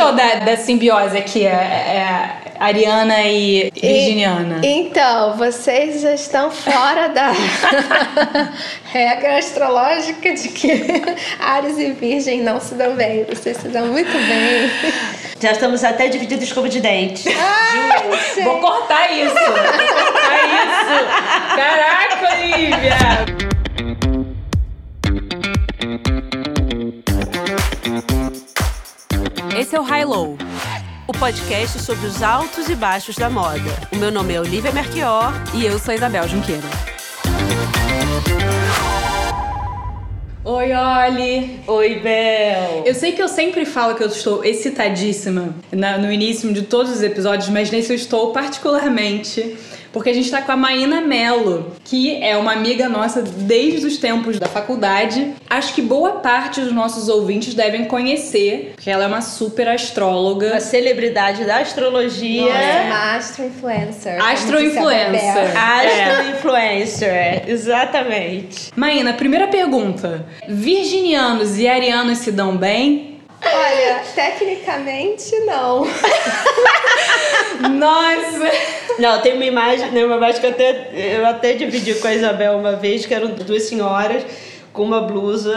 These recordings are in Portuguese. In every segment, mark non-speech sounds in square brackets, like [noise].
achou da, da simbiose aqui, é, é Ariana e Virginiana? E, então, vocês já estão fora da [laughs] regra astrológica de que Ares e Virgem não se dão bem. Vocês se dão muito bem. Já estamos até dividindo escova de dente. Ai, Vou cortar isso. É isso. Caraca, Olivia. Esse é o High Low, o podcast sobre os altos e baixos da moda. O meu nome é Olivia Merchior E eu sou a Isabel Junqueira. Oi, Oli. Oi, Bel. Eu sei que eu sempre falo que eu estou excitadíssima na- no início de todos os episódios, mas nesse eu estou particularmente porque a gente está com a Maína Mello, que é uma amiga nossa desde os tempos da faculdade. Acho que boa parte dos nossos ouvintes devem conhecer, porque ela é uma super astróloga. A celebridade da astrologia. Nossa, uma astro-influencer. Astro-influencer. Bebel. Astro-influencer, exatamente. Maína, primeira pergunta. Virginianos e arianos se dão bem? Olha, tecnicamente não. [laughs] Nossa! Não, tem uma imagem, tem uma imagem que eu até, eu até dividi com a Isabel uma vez, que eram duas senhoras com uma blusa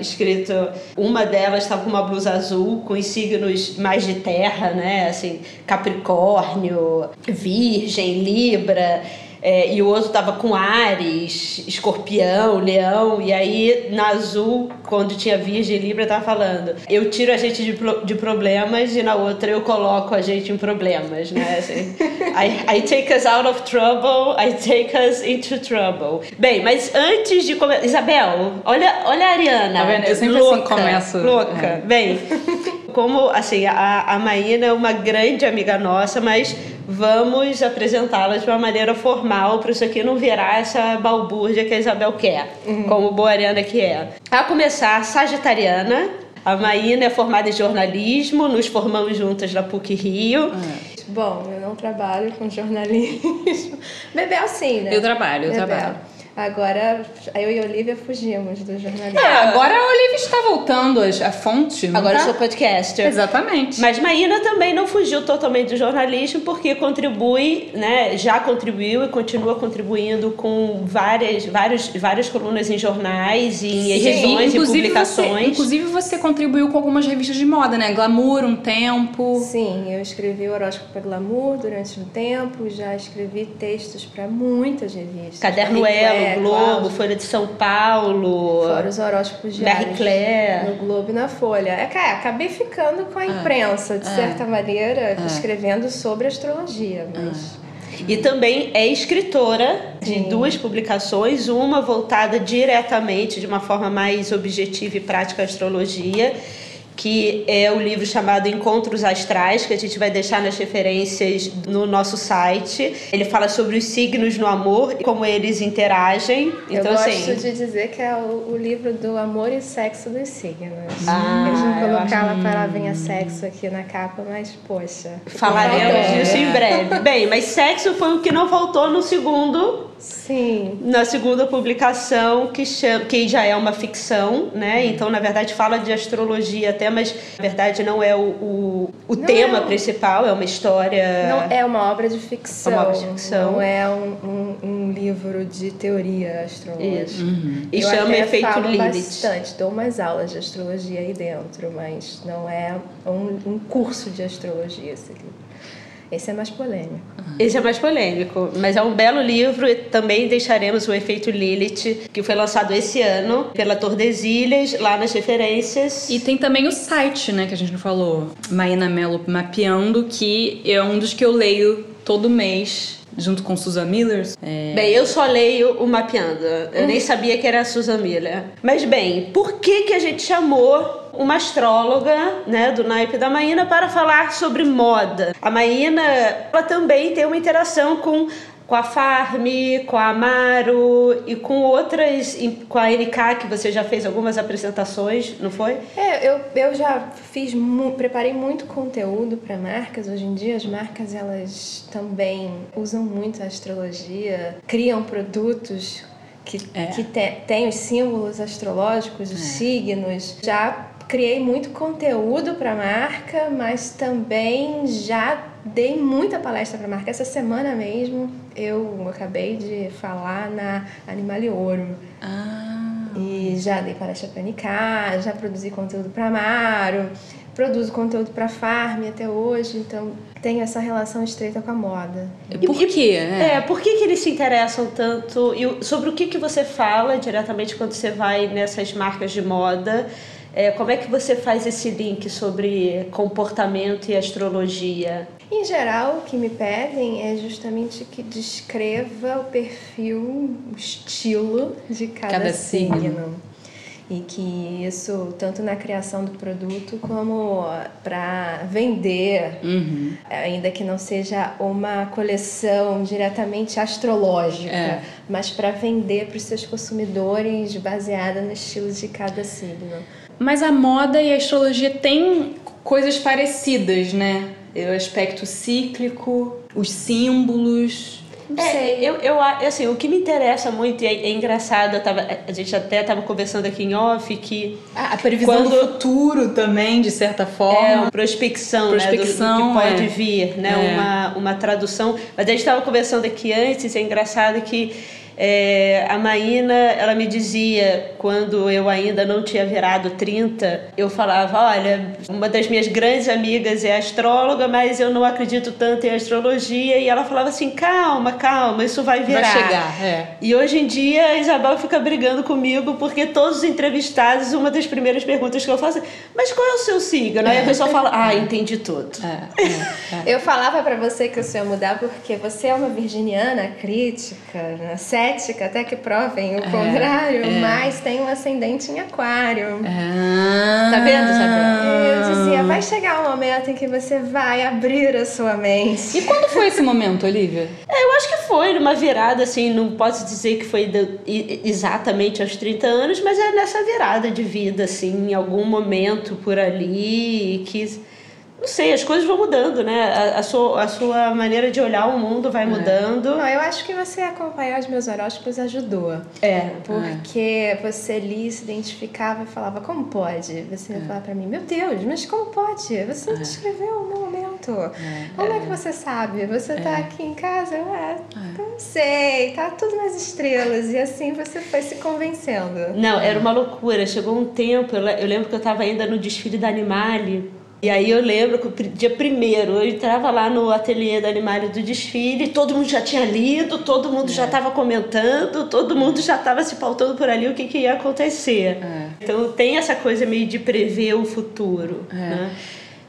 escrito. Uma delas estava com uma blusa azul com os signos mais de terra, né? Assim, Capricórnio, Virgem, Libra. É, e o outro tava com Ares, Escorpião, Leão, e aí na azul, quando tinha Virgem e Libra, tava falando: eu tiro a gente de, pro- de problemas, e na outra eu coloco a gente em problemas, né? Assim, [laughs] I, I take us out of trouble, I take us into trouble. Bem, mas antes de começar. Isabel, olha, olha a Ariana. Tá vendo? Eu sempre louca, assim começo. Louca. É. Bem, [laughs] como assim, a, a Maína é uma grande amiga nossa, mas vamos apresentá-la de uma maneira formal para isso aqui não virar essa balbúrdia que a Isabel quer, como boa ariana que é. A começar, sagitariana. A Maína é formada em jornalismo, nos formamos juntas na PUC Rio. Bom, eu não trabalho com jornalismo. [laughs] Bebel sim, né? Eu trabalho, eu Bebel. trabalho. Agora, eu e a Olivia fugimos do jornalismo. É, agora a Olivia está voltando à fonte. não Agora eu tá? sou podcaster. Exatamente. Mas Maína também não fugiu totalmente do jornalismo porque contribui, né, já contribuiu e continua contribuindo com várias, vários, várias colunas em jornais e em edições e publicações. Você, inclusive você contribuiu com algumas revistas de moda, né? Glamour um tempo. Sim, eu escrevi o horóscopo para Glamour durante um tempo, já escrevi textos para muitas revistas. Caderno Marie Elo, Claire, Globo, Folha de São Paulo. Fora os horóscopos Marie diários. Claire. No Globo e na Folha. É, cara, acabei ficando com a imprensa, de certa maneira, escrevendo sobre astrologia, mas... E também é escritora de Sim. duas publicações, uma voltada diretamente, de uma forma mais objetiva e prática à astrologia, que é o livro chamado Encontros Astrais, que a gente vai deixar nas referências no nosso site. Ele fala sobre os signos no amor e como eles interagem. Eu Então, gosto assim, de dizer que é o, o livro do amor e sexo dos signos. Ah, Eles vão eu colocar a palavrinha sexo aqui na capa, mas poxa. falaremos disso em breve. [laughs] Bem, mas sexo foi o que não faltou no segundo Sim. na segunda publicação que chama, que já é uma ficção, né? Então, na verdade, fala de astrologia até, mas na verdade não é o, o, o tema é um- principal, é uma história. Não é uma obra de ficção. Uma obra de ficção. Não é um, um- um livro de teoria astrológica. Isso. E Eu chama Efeito Lilith. bastante, dou umas aulas de astrologia aí dentro, mas não é um, um curso de astrologia esse livro. Esse é mais polêmico. Esse é mais polêmico, mas é um belo livro e também deixaremos o Efeito Lilith, que foi lançado esse ano pela Tordesilhas, lá nas referências. E tem também o site, né, que a gente não falou. Maína Mello Mapeando, que é um dos que eu leio todo mês, junto com Susan Miller. É, Bem, eu só leio o Mapeando. Eu nem sabia que era a Susan Miller. Mas bem, por que que a gente chamou uma astróloga, né, do naipe da Maína para falar sobre moda? A Maína, ela também tem uma interação com com a Farm, com a Amaro e com outras, com a NK, que você já fez algumas apresentações, não foi? É, eu, eu já fiz, preparei muito conteúdo para marcas. Hoje em dia as marcas elas também usam muito a astrologia, criam produtos que, É. que te- têm os símbolos astrológicos, os signos. Já criei muito conteúdo para a marca, mas também já dei muita palestra para a marca. Essa semana mesmo eu acabei de falar na Animale Ouro. Ah. E já dei palestra para Nicá, já produzi conteúdo para Amaro, produzo conteúdo para Farm até hoje, então tenho essa relação estreita com a moda. Por quê? É, por que, que eles se interessam tanto? E sobre o que, que você fala diretamente quando você vai nessas marcas de moda? É, como é que você faz esse link sobre comportamento e astrologia? Em geral, o que me pedem é justamente que descreva o perfil, o estilo de cada, Cada signo. signo. E que isso, tanto na criação do produto como para vender, Uhum. ainda que não seja uma coleção diretamente astrológica, É. mas para vender para os seus consumidores baseada no estilo de cada signo. Mas a moda e a astrologia têm coisas parecidas, né? O aspecto cíclico, os símbolos. Não É, sei. eu, eu, a- assim, o que me interessa muito, e é, é engraçado, eu tava, a gente até estava conversando aqui em off, que A, a previsão Quando- do futuro também, de certa é forma. uma prospecção, né, do- do, Prospecção, que pode é. vir, né, É. uma, uma tradução. Mas a gente estava conversando aqui antes, é engraçado que é, a Maína, ela me dizia, quando eu ainda não tinha virado 30, eu falava, olha, uma das minhas grandes amigas é astróloga, mas eu não acredito tanto em astrologia, e ela falava assim, calma, calma, isso vai virar. Vai chegar, é. E hoje em dia a Isabel fica brigando comigo porque todos os entrevistados, uma das primeiras perguntas que eu faço é: Mas qual é o seu signo? Aí a pessoa fala: Ah, entendi tudo. É, é, é. Eu falava pra você que o seu ia mudar porque você é uma virginiana crítica, né? Cética, até que provem o contrário, mas tem um ascendente em aquário. Ah. Tá vendo, Isabel? Eu dizia, vai chegar um momento em que você vai abrir a sua mente. E quando foi esse momento, Olivia? É, eu acho que foi numa virada, assim, não posso dizer que foi exatamente aos 30 anos, mas é nessa virada de vida, assim, em algum momento por ali que. Não sei, as coisas vão mudando, né? A, a sua, a sua maneira de olhar o mundo vai mudando. Não, eu acho que você acompanhar os meus horóscopos ajudou. É. Porque você li, se identificava e falava, como pode? Você ia falar pra mim, meu Deus, mas como pode? Você não descreveu o meu momento. Como é. que você sabe? Você tá aqui em casa? Ah, não sei, tá tudo nas estrelas. E assim você foi se convencendo. Não, era uma loucura. Chegou um tempo, eu eu lembro que eu estava ainda no desfile da Animale. E aí eu lembro que o dia primeiro eu entrava lá no ateliê da Animale do desfile, todo mundo já tinha lido, todo mundo já estava comentando, todo mundo já estava se pautando por ali o que, que ia acontecer. Então tem essa coisa meio de prever o futuro. Né?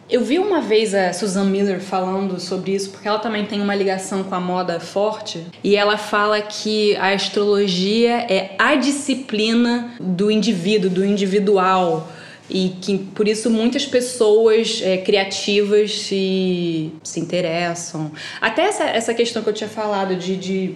Eu vi uma vez a Susan Miller falando sobre isso, porque ela também tem uma ligação com a moda forte, e ela fala que a astrologia é a disciplina do indivíduo, do individual. E que por isso muitas pessoas é, criativas se, se interessam. Até essa, essa questão que eu tinha falado de, de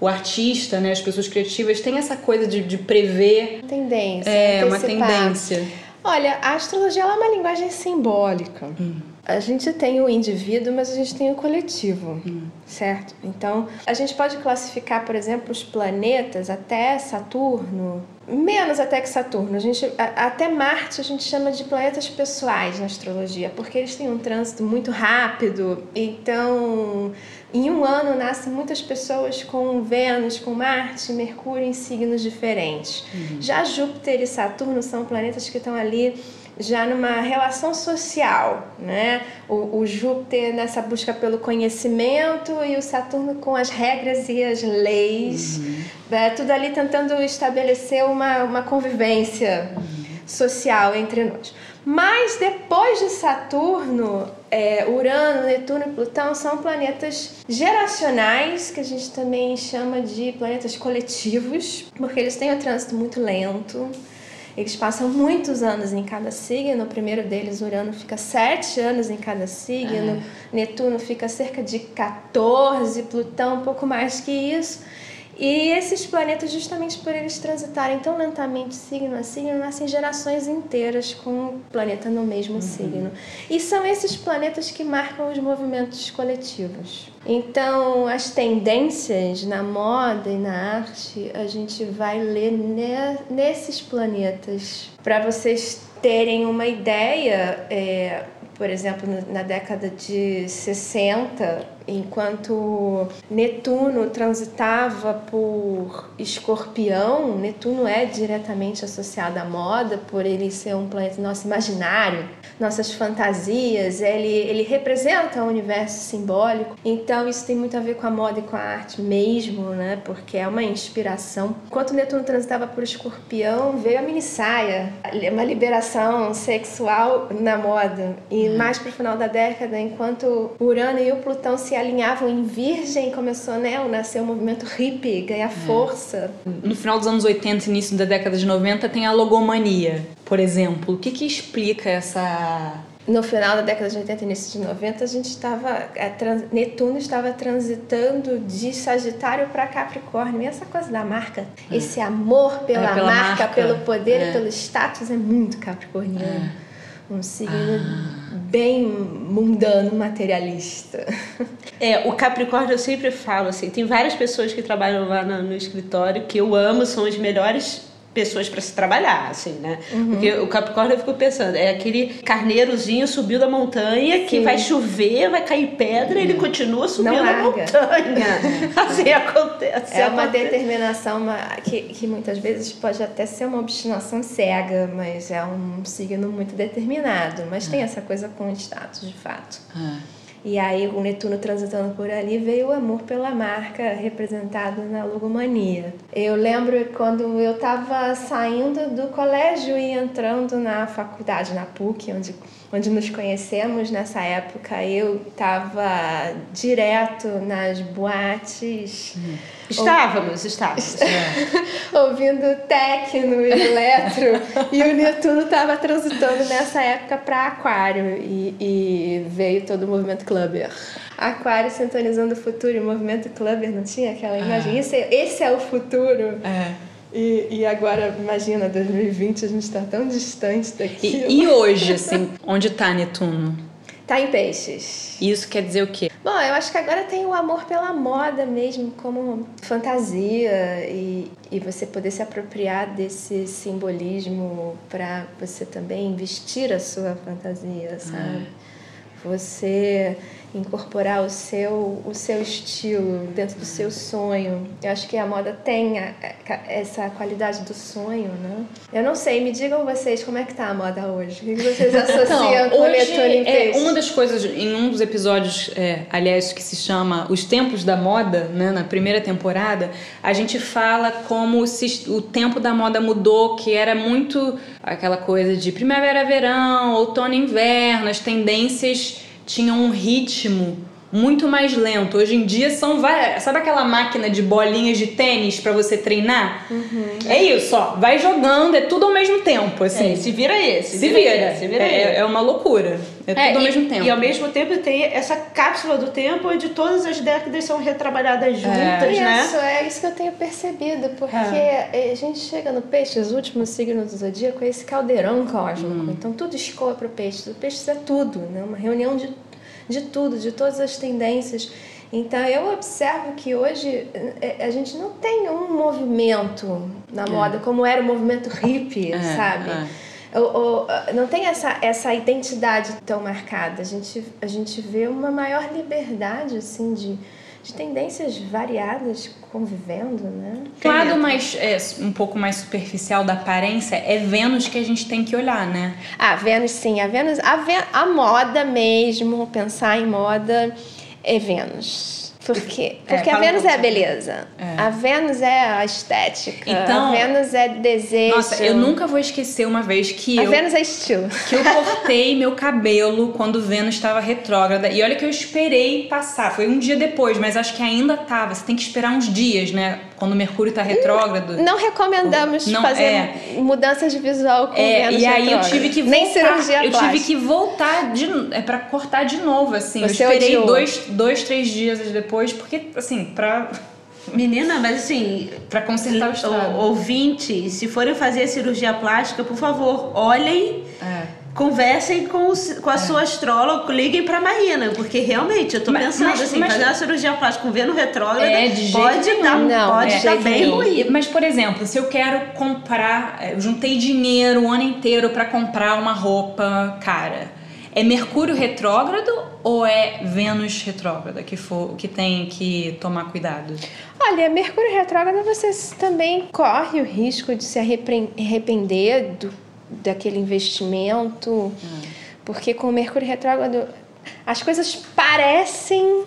o artista, né, as pessoas criativas, tem essa coisa de, de prever. Tendência. É, uma antecipar. tendência. Olha, a astrologia é uma linguagem simbólica. Hum. A gente tem o indivíduo, mas a gente tem o coletivo, Hum. certo? Então, a gente pode classificar, por exemplo, os planetas até Saturno, menos até que Saturno. A gente, a- até Marte a gente chama de planetas pessoais na astrologia, porque eles têm um trânsito muito rápido. Então, em um ano nascem muitas pessoas com Vênus, com Marte, Mercúrio em signos diferentes. Já Júpiter e Saturno são planetas que estão ali já numa relação social, né? O, o Júpiter nessa busca pelo conhecimento e o Saturno com as regras e as leis, né? tudo ali tentando estabelecer uma, uma convivência social entre nós. Mas depois de Saturno, é, Urano, Netuno e Plutão são planetas geracionais, que a gente também chama de planetas coletivos, porque eles têm um trânsito muito lento. Eles passam muitos anos em cada signo. O primeiro deles, Urano, fica sete anos em cada signo. Netuno fica cerca de 14, Plutão um pouco mais que isso. E esses planetas, justamente por eles transitarem tão lentamente signo a signo, nascem gerações inteiras com o planeta no mesmo signo. E são esses planetas que marcam os movimentos coletivos. Então, as tendências na moda e na arte, a gente vai ler ne- nesses planetas para vocês terem uma ideia, é, por exemplo, na década de 60, enquanto Netuno transitava por Escorpião, Netuno é diretamente associado à moda, por ele ser um planeta nosso imaginário, nossas fantasias, ele, ele representa o universo simbólico. Então isso tem muito a ver com a moda e com a arte mesmo, né? Porque é uma inspiração. Enquanto Netuno transitava por Escorpião, veio a mini saia, uma liberação sexual na moda. E mais para o final da década, enquanto Urano e o Plutão se alinhavam em Virgem, começou né, a nascer o movimento hippie, ganhar força. No final dos anos 80 início da década de 90 tem a logomania, por exemplo. O que, que explica essa no final da década de 80 e início de 90, a gente estava. Netuno estava transitando de Sagitário para Capricórnio. E essa coisa da marca, é. esse amor pela, é, pela marca, marca, pelo poder é. e pelo status é muito capricorniano. É. Um signo ah. Bem mundano, materialista. É, o Capricórnio eu sempre falo assim: tem várias pessoas que trabalham lá no, no escritório que eu amo, são os melhores pessoas para se trabalhar, assim, né? Uhum. Porque o Capricórnio eu fico pensando, é aquele carneirozinho subiu da montanha Sim. que vai chover, vai cair pedra, uhum. ele continua subindo a montanha. [laughs] assim acontece. É uma determinação uma, que, que muitas vezes pode até ser uma obstinação cega, mas é um signo muito determinado. Mas tem é. essa coisa com status, de fato. É. E aí, o Netuno transitando por ali, veio o amor pela marca representado na logomania. Eu lembro quando eu estava saindo do colégio e entrando na faculdade, na PUC, onde onde nos conhecemos nessa época, eu estava direto nas boates. Hum. Estávamos, estávamos. [laughs] É. ouvindo techno e eletro. e o Netuno estava transitando nessa época para Aquário e, e, veio todo o movimento clubber. Aquário sintonizando o futuro e o movimento clubber, não tinha aquela imagem? Ah. Esse, esse é o futuro. É. E, e agora, imagina, 2020, a gente está tão distante daqui. E, e hoje, assim, onde está Netuno? Tá em peixes. Isso quer dizer o quê? Bom, eu acho que agora tem o amor pela moda mesmo, como fantasia e, e você poder se apropriar desse simbolismo para você também vestir a sua fantasia, sabe? Ah. Você incorporar o seu, o seu estilo dentro do seu sonho. Eu acho que a moda tem a, a, essa qualidade do sonho, né? Eu não sei, me digam vocês como é que tá a moda hoje. O que vocês [laughs] associam então, com hoje o é Uma das coisas, em um dos episódios, é, aliás, que se chama Os Tempos da Moda, né, na primeira temporada, a gente fala como se, o tempo da moda mudou, que era muito aquela coisa de primavera, verão, outono, inverno, as tendências tinham um ritmo muito mais lento. Hoje em dia são várias. Sabe aquela máquina de bolinhas de tênis para você treinar? Uhum. É isso, ó. Vai jogando, é tudo ao mesmo tempo, assim. É, se vira esse. Se, se vira. vira. Se vira é, é, uma loucura. É, é tudo ao mesmo tempo. E ao mesmo tempo tem essa cápsula do tempo onde todas as décadas são retrabalhadas juntas, é. né? Isso, é isso que eu tenho percebido, porque é. a gente chega no peixe, os últimos signos do zodíaco, é esse caldeirão cósmico. Hum. Então tudo escoa para o peixe. O peixe é tudo, né? Uma reunião de de tudo, de todas as tendências. Então eu observo que hoje é, a gente não tem um movimento na é. moda como era o movimento hippie, é, sabe? É. Ou, ou, não tem essa, essa identidade tão marcada. A gente, a gente vê uma maior liberdade assim de, de tendências variadas convivendo, né? O lado mais, é, um pouco mais superficial da aparência é Vênus que a gente tem que olhar, né? Ah, Vênus sim. A Vênus, a, a moda mesmo, pensar em moda é Vênus. Porque, porque é, a Vênus um é a beleza. É. A Vênus é a estética. Então, a Vênus é desejo. Nossa, eu nunca vou esquecer uma vez que a eu. A Vênus é estilo. Que eu cortei meu cabelo quando Vênus estava retrógrada. E olha que eu esperei passar. Foi um dia depois, mas acho que ainda tava. Você tem que esperar uns dias, né? Quando Mercúrio está retrógrado. Não, não recomendamos não, fazer é, mudanças de visual com é, Vênus E aí eu tive que voltar. Nem cirurgia Eu plástica. tive que voltar de, é para cortar de novo, assim. Você eu esperei dois, dois, três dias depois, porque, assim, pra. [laughs] Menina, mas assim, para consertar o estrago. Ouvinte, se forem fazer a cirurgia plástica, por favor, olhem. É conversem com, o- com a sua astróloga, liguem pra Marina, porque realmente eu tô Mas- pensando mas- assim, mas- fazer uma cirurgia plástica com Vênus retrógrada É, de jeito pode nenhum. dar, Não, pode é, jeito bem nenhum. ruim. Mas, por exemplo, se eu quero comprar, eu juntei dinheiro o ano inteiro pra comprar uma roupa cara, é Mercúrio retrógrado ou é Vênus retrógrada que, for, que tem que tomar cuidado? Olha, Mercúrio retrógrado você também corre o risco de se arrepender do, daquele investimento, porque com o Mercúrio retrógrado as coisas parecem,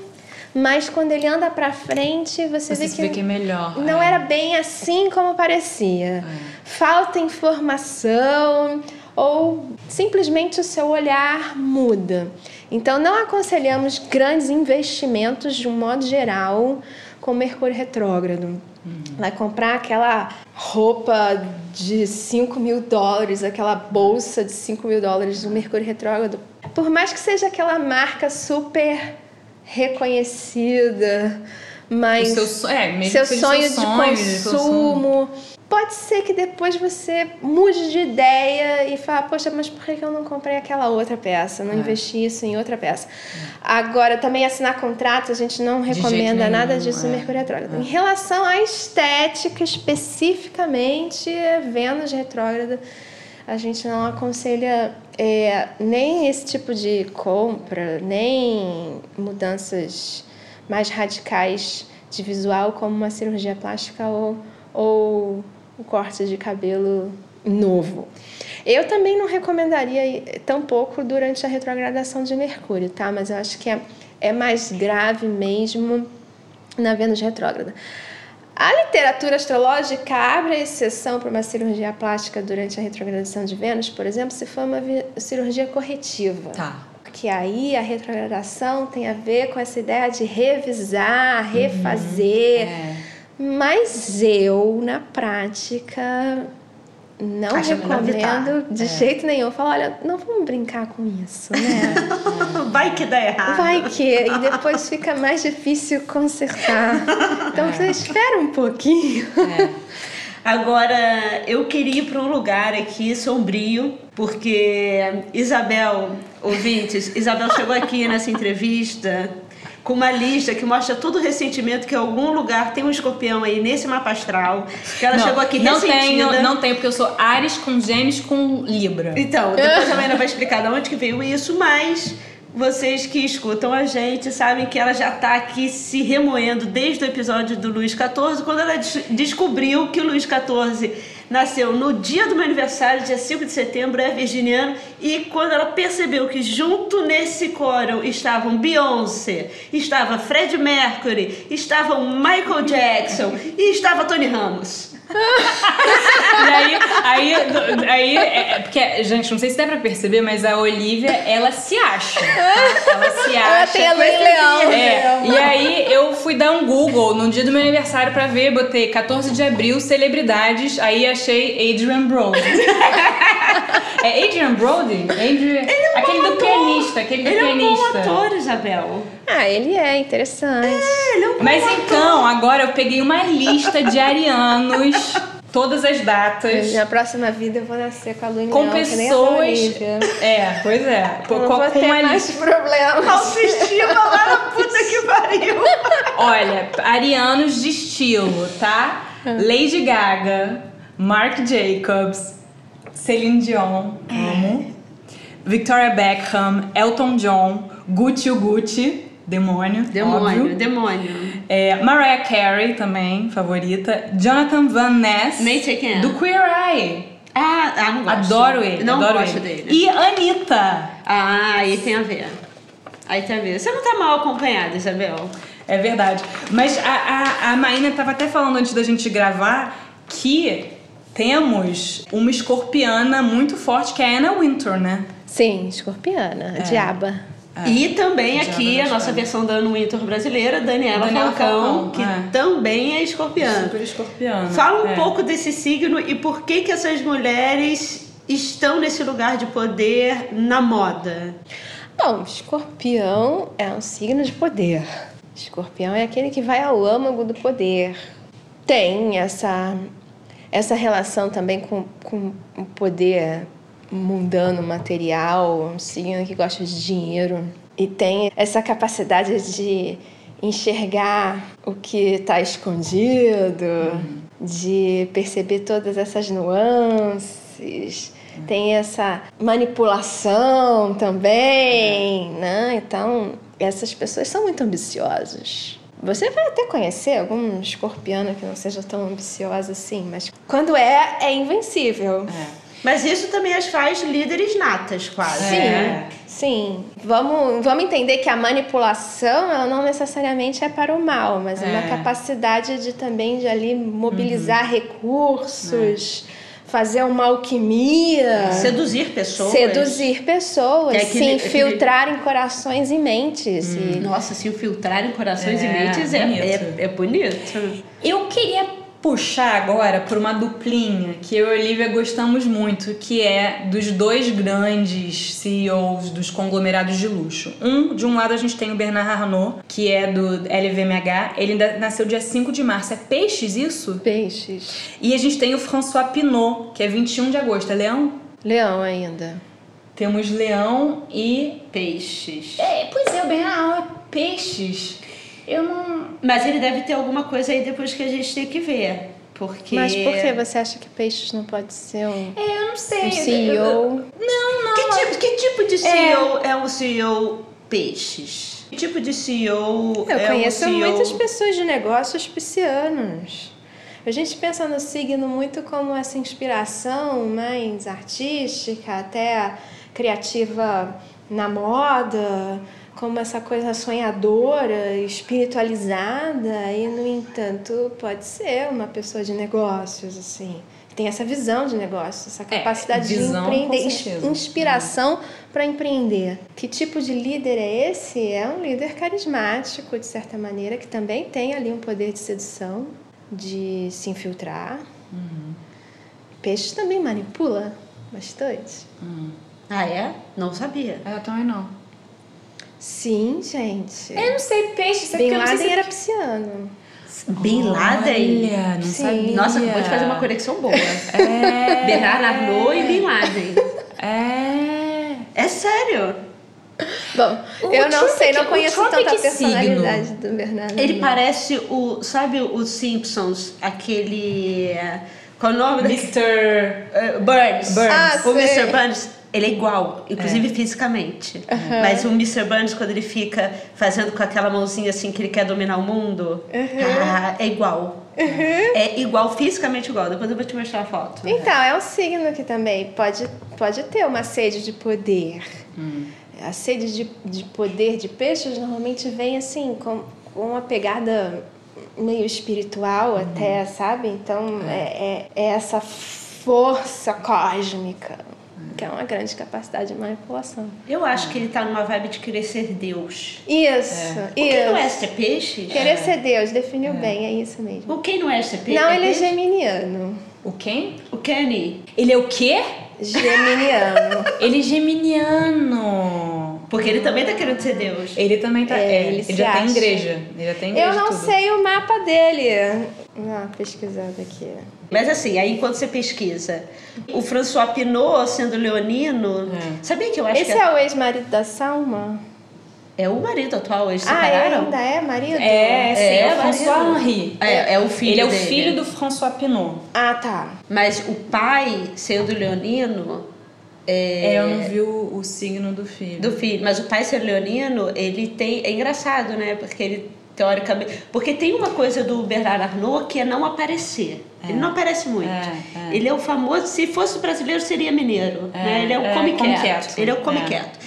mas quando ele anda pra frente você, Você vê que, vê que é melhor. não é. era bem assim como parecia. Falta informação ou simplesmente o seu olhar muda. Então não aconselhamos grandes investimentos de um modo geral com Mercúrio retrógrado. Vai comprar aquela roupa de 5 mil dólares, aquela bolsa de 5 mil dólares do Mercúrio retrógrado. Por mais que seja aquela marca super reconhecida, mas seu, é, mesmo seu sonho, seu de sonho, seu consumo. Pode ser que depois você mude de ideia e fale, poxa, mas por que eu não comprei aquela outra peça? Não É. investi isso em outra peça. Agora, também assinar contrato, a gente não recomenda nenhum, nada disso no é. Mercúrio Retrógrado. Em relação à estética, especificamente, é Vênus retrógrada, a gente não aconselha é, nem esse tipo de compra, nem mudanças mais radicais de visual, como uma cirurgia plástica ou, ou o corte de cabelo novo. Eu também não recomendaria tampouco durante a retrogradação de Mercúrio, tá? Mas eu acho que é, é mais grave mesmo na Vênus retrógrada. A literatura astrológica abre a exceção para uma cirurgia plástica durante a retrogradação de Vênus, por exemplo, se for uma cirurgia corretiva. Tá. Que aí a retrogradação tem a ver com essa ideia de revisar, refazer. É. Mas eu, na prática, não evitar. recomendo de É. jeito nenhum. Falo, olha, não vamos brincar com isso, né? [laughs] Vai que dá errado. Vai que. E depois fica mais difícil consertar. Então você espera um pouquinho. Agora, eu queria ir para um lugar aqui sombrio, porque Isabel, ouvintes, Isabel chegou aqui nessa entrevista com uma lista que mostra todo o ressentimento que em algum lugar tem um escorpião aí nesse mapa astral. Que ela chegou aqui não ressentida. tenho, não tenho, porque eu sou Ares com Gêmeos com Libra. Então, depois a Maíra vai explicar de onde que veio isso, mas vocês que escutam a gente sabem que ela já tá aqui se remoendo desde o episódio do Luiz XIV, quando ela des- descobriu que o Luiz XIV nasceu no dia do meu aniversário, dia 5 de setembro, é virginiano, e quando ela percebeu que junto nesse coro estavam Beyoncé, estava Fred Mercury, estava Michael Jackson e estava Tony Ramos. E aí, aí, aí é, é, porque, gente, não sei se dá pra perceber, mas a Olivia, ela se acha. tá? Ela se acha. Ela tem a Lei Leão. É, e aí eu fui dar um Google no dia do meu aniversário pra ver, botei 14 de abril, celebridades, aí achei Adrian Brody. [laughs] é Adrian Brody? Adrian, aquele do pianista, aquele do Ele é um bom pianista. ator, Isabel. Ah, ele é interessante. Mas então, agora eu peguei uma lista de arianos, todas as datas. Na próxima vida eu vou nascer com a lua em Com leão, que nem a pessoas. É, pois é. Eu Com, não vou com ter uma mais lista. problemas. Autoestima lá na puta que pariu. Olha, arianos de estilo, tá? Lady Gaga, Marc Jacobs, Celine Dion, amo. Victoria Beckham, Elton John, Gucci o Gucci, demônio, Demônio, óbvio. demônio. É, Mariah Carey também, favorita. Jonathan Van Ness, Nem sei quem é. do Queer Eye. Ah, ah, não gosto. Adoro ele, Não adoro gosto ele. dele. E Anitta. Ah, aí tem a ver. Aí tem a ver. Você não tá mal acompanhada, Isabel. É verdade. Mas a, a, a Maína tava até falando antes da gente gravar que temos uma escorpiana muito forte, que é a Anna Wintour, né? Sim, escorpiana, É. diaba. E também aqui a nossa versão da Ano Winter brasileira, Daniela, Daniela Falcão, Falcão, que é. também é escorpiana. Super escorpiana. Fala um é. pouco desse signo e por que que essas mulheres estão nesse lugar de poder na moda. Bom, escorpião é um signo de poder. Escorpião é aquele que vai ao âmago do poder. Tem essa, essa relação também com, com o poder mundano, material, um signo que gosta de dinheiro e tem essa capacidade de enxergar o que está escondido, uhum. de perceber todas essas nuances, uhum. tem essa manipulação também, uhum. né? Então, essas pessoas são muito ambiciosas. Você vai até conhecer algum escorpiano que não seja tão ambicioso assim, mas quando é, é invencível. É. Mas isso também as faz líderes natas, quase. Sim, é. sim. Vamos, vamos entender que a manipulação ela não necessariamente é para o mal, mas é, é uma capacidade de também de ali mobilizar uhum. recursos. É. Fazer uma alquimia. Seduzir pessoas. Seduzir pessoas. É aquele, se infiltrar aquele... em corações e mentes. Hum. E... Nossa, se infiltrar em corações e é, mentes é, é, é bonito. Eu queria puxar agora por uma duplinha que eu e a Olivia gostamos muito, que é dos dois grandes CEOs dos conglomerados de luxo. Um, de um lado a gente tem o Bernard Arnault, que é do LVMH, ele nasceu dia 5 de março. É peixes isso? Peixes. E a gente tem o François Pinot, que é 21 de agosto. É leão? Leão ainda. Temos leão e peixes. É, pois é, o Bernard Arnault é peixes. Eu não. Mas ele deve ter alguma coisa aí depois que a gente tem que ver. Porque... Mas por que você acha que peixes não pode ser um. É, eu não sei. Um CEO? Não, não. Que tipo, que tipo de CEO é, é um CEO peixes? Que tipo de CEO eu é conheço um CEO... muitas pessoas de negócios piscianos. A gente pensa no signo muito como essa inspiração mais artística, até criativa na moda, como essa coisa sonhadora, espiritualizada, e no entanto pode ser uma pessoa de negócios, assim. Tem essa visão de negócios, essa é, capacidade é, visão, de empreender, inspiração para empreender. Que tipo de líder é esse? É um líder carismático, de certa maneira, que também tem ali um poder de sedução, de se infiltrar. Uhum. Peixe também manipula bastante. Uhum. Ah, é? Não sabia. É, eu também não. Sim, gente. Eu não sei, peixe. Bin Laden sei... era pisciano. Bin Laden? Olha, não Sim. sabia. Nossa, acabou de fazer uma conexão boa. É. Bernard Arnault e Bin Laden. É. É sério. Bom, o eu não sei, não conheço tanta personalidade signo? do Bernardo. Ele parece o. Sabe os Simpsons? Aquele. Qual é o nome? Mr. Uh, Burns. Burns. Ah, o sei. Mr. Burns ele é igual, inclusive é. fisicamente. Uhum. Mas o Mr. Burns, quando ele fica fazendo com aquela mãozinha assim que ele quer dominar o mundo, uhum. ah, é igual. Uhum. É igual, fisicamente igual. Depois eu vou te mostrar a foto. Então, é um signo que também pode, pode ter uma sede de poder. Hum. A sede de, de poder de peixes normalmente vem assim, com, com uma pegada meio espiritual uhum. até, sabe? Então, é, é, é essa força cósmica que é uma grande capacidade de manipulação. Eu acho que ele tá numa vibe de querer ser Deus. Isso, é. isso. O quem não é ser peixe? Querer é. ser Deus, definiu é. bem, é isso mesmo. O quem não é ser peixe? Não, ele é geminiano. O quem? O Kenny. Ele é o quê? Geminiano. [laughs] ele é geminiano. Porque ele também tá querendo ser Deus. Ele também tá. É, ele, ele já acha. tem igreja. Ele já tem igreja. Eu não tudo. sei o mapa dele. Ah, pesquisando aqui. Mas assim, aí enquanto você pesquisa, o François Pinot sendo leonino, é. sabia que eu acho Esse que. Esse é o ex-marido da Salma? É o marido atual, eles ah, separaram? Ah, ainda é marido? É, sim, é, é o François Henri. É, é o filho Ele é o dele. filho do François Pinot. Ah, tá. Mas o pai, sendo leonino... É, é eu não vi o, o, signo do filho. Do filho. Mas o pai ser leonino, ele tem... É engraçado, né? Porque ele teoricamente. Porque tem uma coisa do Bernard Arnault que é não aparecer. É. Ele não aparece muito. É, é. Ele é o famoso, se fosse brasileiro, seria mineiro. É, né? Ele é o é, come, quieto. quieto. Ele é o come quieto.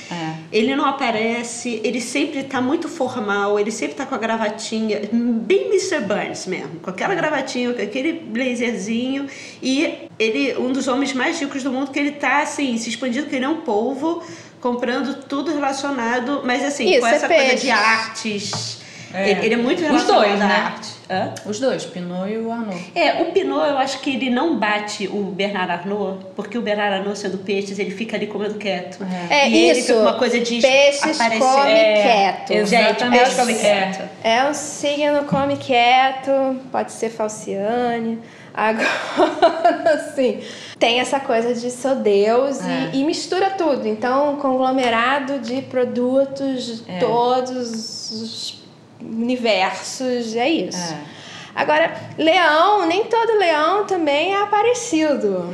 Ele não aparece, ele sempre está muito formal, ele sempre está com a gravatinha, bem Mr. Burns mesmo, com aquela gravatinha, com aquele blazerzinho. E ele, um dos homens mais ricos do mundo, que ele está assim, se expandindo que ele é um polvo, comprando tudo relacionado, mas assim, Isso, com essa coisa de artes é. Ele, ele, é muito relacionado Os dois, à né? arte. Hã? Os dois, Pinot e o Arnaud. É, o Pinot eu acho que ele não bate o Bernard Arnault, porque o Bernard Arnault sendo peixes, ele fica ali comendo quieto. É, e é isso. uma coisa de peixes aparecer. come é, quieto. Exatamente. Gente, come quieto. É um signo come quieto, pode ser falciane. Agora, [laughs] assim, tem essa coisa de sou Deus É. e, e mistura tudo. Então, um conglomerado de produtos, É. todos os universos, é isso. É. Agora, leão, nem todo leão também é aparecido.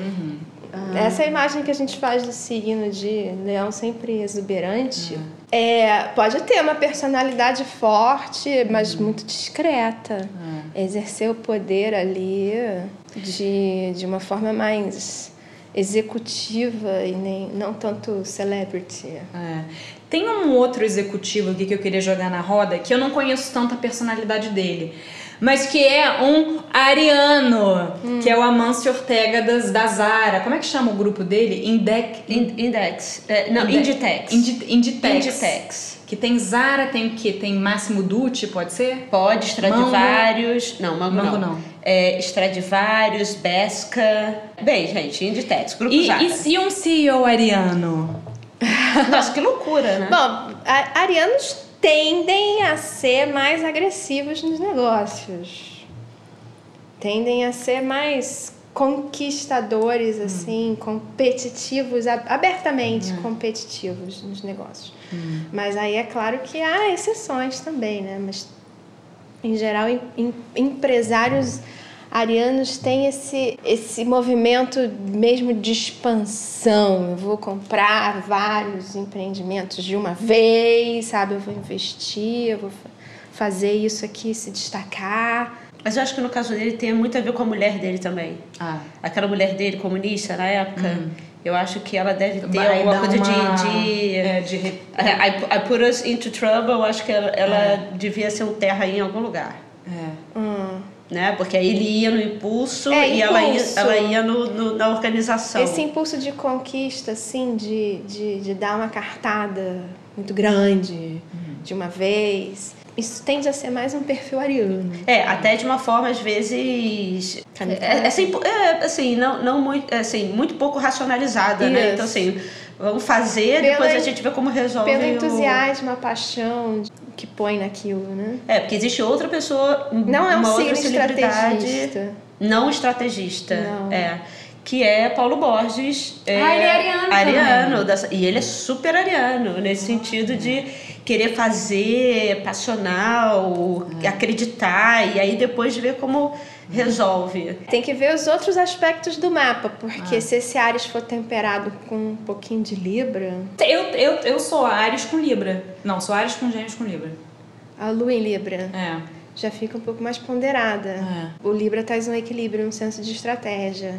Essa é imagem que a gente faz do signo de leão sempre exuberante. É, pode ter uma personalidade forte, mas muito discreta. Exercer o poder ali de, de uma forma mais executiva e nem, não tanto celebrity. É. Tem um outro executivo aqui que eu queria jogar na roda, que eu não conheço tanto a personalidade dele, mas que é um ariano, que é o Amancio Ortega das, da Zara. Como é que chama o grupo dele? Indec... In- Index. É, não, Inditex. Indi- Inditex. Inditex. Que tem Zara, tem o quê? Tem Máximo Dutti, pode ser? Pode, Stradivarius. Não, Mango, Mango não. não. É, Stradivarius, Besca. Bem, gente, Inditex, Grupo E, Zara. e se um CEO ariano? [laughs] Nossa, que loucura, né? Bom, arianos tendem a ser mais agressivos nos negócios. Tendem a ser mais conquistadores, assim, competitivos, a- abertamente competitivos nos negócios. Mas aí é claro que há exceções também, né? Mas em geral, em- em- empresários arianos têm esse, esse movimento mesmo de expansão. Eu vou comprar vários empreendimentos de uma vez, sabe? Eu vou investir, eu vou fa- fazer isso aqui se destacar. Mas eu acho que no caso dele tem muito a ver com a mulher dele também. Ah. Aquela mulher dele, comunista, na época. Eu acho que ela deve ter Vai alguma coisa de- uma- de... é, de I, I put us into trouble, eu acho que ela, ela É. devia ser um terra em algum lugar. É. Hum. Né? Porque aí ele ia no impulso É, e ela ia, impulso. ela ia no, no- na organização. Esse impulso de conquista, assim, de, de, de dar uma cartada muito grande de uma vez, isso tende a ser mais um perfil ariano. É, até de uma forma, às vezes. É, é, assim, é, assim, não, não muito, é, assim, muito pouco racionalizada, né? Isso. Então, assim, vamos fazer, Pela- depois a gente vê como resolve. Pelo o- entusiasmo, a paixão que põe naquilo, né? É, porque existe outra pessoa, Não é um uma outra celebridade estrategista. não estrategista. Não. É. Que é Paulo Borges. É, Ah, ele é ariano Ariano. e ele é super ariano, nesse sentido de querer fazer passional, acreditar, e aí depois ver como resolve. Tem que ver os outros aspectos do mapa, porque se esse Ares for temperado com um pouquinho de Libra, Eu, eu, eu sou Ares com Libra. Não, sou Ares com Gêmeos com Libra. a Lua em Libra É. já fica um pouco mais ponderada. É. O Libra traz um equilíbrio, um senso de estratégia.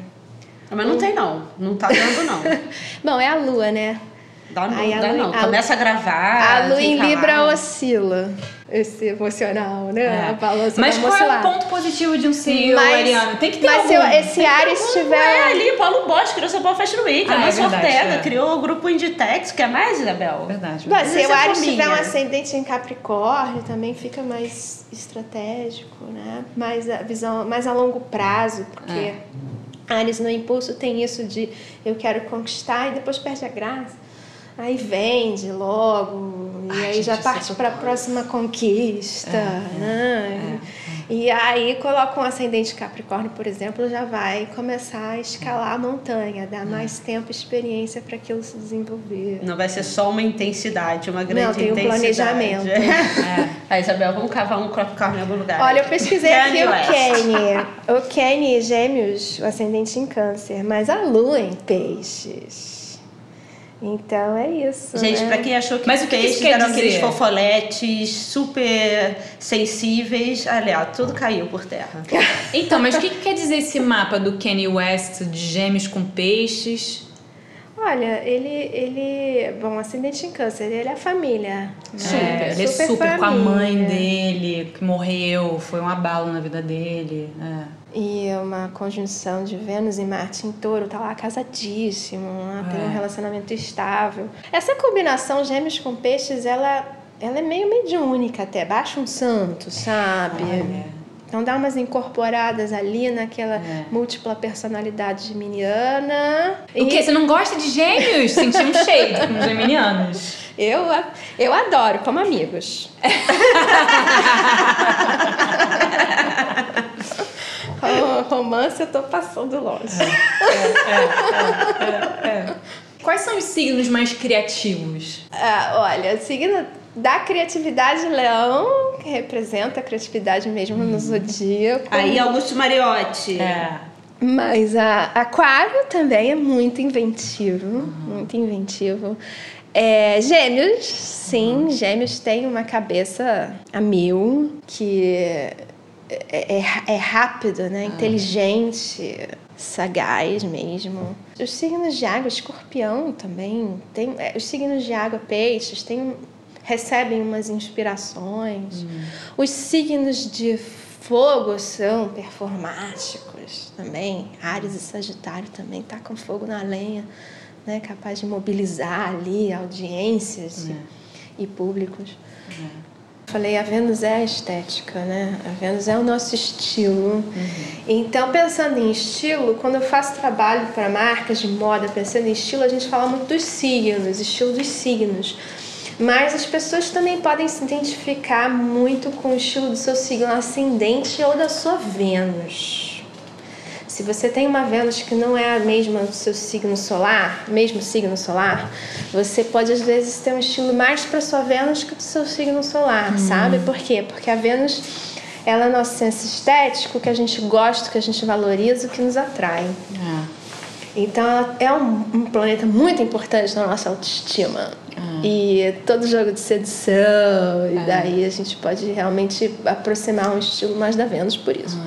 Mas não tem não, não tá dando não. [laughs] Bom, é a Lua, né? Dá não, Aí a dá Lu- não. a- Começa a gravar. a Lua em lá. Libra oscila. Esse emocional, né? É. A balança Mas qual é o ponto positivo de um CEO Mas- ariano? Tem que ter mas algum. se eu- esse Ares algum. tiver- É ali, Paulo Bosch criou São Paulo Fashion Week, Ah, a é Márcia verdade, Ortega é. criou o grupo Inditex, que é mais, Isabel? Verdade. Bom, se o Ares tiver um ascendente em Capricórnio, também fica mais estratégico, né? Mais a visão, mais a longo prazo, porque Ares no impulso tem isso de eu quero conquistar e depois perde a graça. Aí vende logo, e Ai, aí já isso parte é para a próxima conquista, né? E aí coloca um ascendente Capricórnio, por exemplo, já vai começar a escalar a montanha, dar mais tempo e experiência para aquilo se desenvolver. Não vai ser só uma intensidade, uma grande Não, tem um intensidade. planejamento. [laughs] É. Aí, Isabel, vamos cavar um Capricórnio em algum lugar. Olha, eu pesquisei aqui o. Kenny. O Kenny, gêmeos, o ascendente em câncer, mas a lua em peixes. Então é isso. Gente, né? pra quem achou que Mas o que que peixes quer eram aqueles dizer? fofoletes super sensíveis, olha, tudo caiu por terra. [laughs] Então, mas o que, que quer dizer esse mapa do Kanye West de gêmeos com peixes? Olha, ele, ele. Bom, ascendente em câncer, ele é a família. né? É, ele é super com a mãe dele, que morreu, foi um abalo na vida dele. É. E uma conjunção de Vênus e Marte em touro, tá lá casadíssimo, né? tem um É. relacionamento estável. Essa combinação gêmeos com peixes, ela, ela é meio mediúnica até, baixa um santo, sabe? É. Então dá umas incorporadas ali naquela É. múltipla personalidade geminiana. O que? Você não gosta de gêmeos? Senti um shade com geminianos. Eu, eu adoro, como amigos. [laughs] [laughs] romance, eu tô passando longe. Quais são os signos mais criativos? Ah, olha, o signo da criatividade leão, que representa a criatividade mesmo no zodíaco. Aí, Augusto Mariotti. É. Mas a aquário também é muito inventivo, muito inventivo. É, gêmeos, sim, gêmeos tem uma cabeça a mil, que é, é, é rápido, né? inteligente, sagaz mesmo. Os signos de água, escorpião também, tem, é, os signos de água, peixes, tem, recebem umas inspirações. Os signos de fogo são performáticos também. Ares e Sagitário também tá com fogo na lenha, né? Capaz de mobilizar ali audiências e, e públicos. Falei, a Vênus é a estética, né? A Vênus é o nosso estilo. Então, pensando em estilo, quando eu faço trabalho para marcas de moda, pensando em estilo, a gente fala muito dos signos, estilo dos signos. Mas as pessoas também podem se identificar muito com o estilo do seu signo ascendente ou da sua Vênus. Se você tem uma Vênus que não é a mesma do seu signo solar, mesmo signo solar, você pode às vezes ter um estilo mais para sua Vênus que do seu signo solar, sabe? Por quê? Porque a Vênus ela é nosso senso estético, que a gente gosta, que a gente valoriza, o que nos atrai. Então, ela é um, um planeta muito importante na nossa autoestima. E todo jogo de sedução, e daí a gente pode realmente aproximar um estilo mais da Vênus por isso.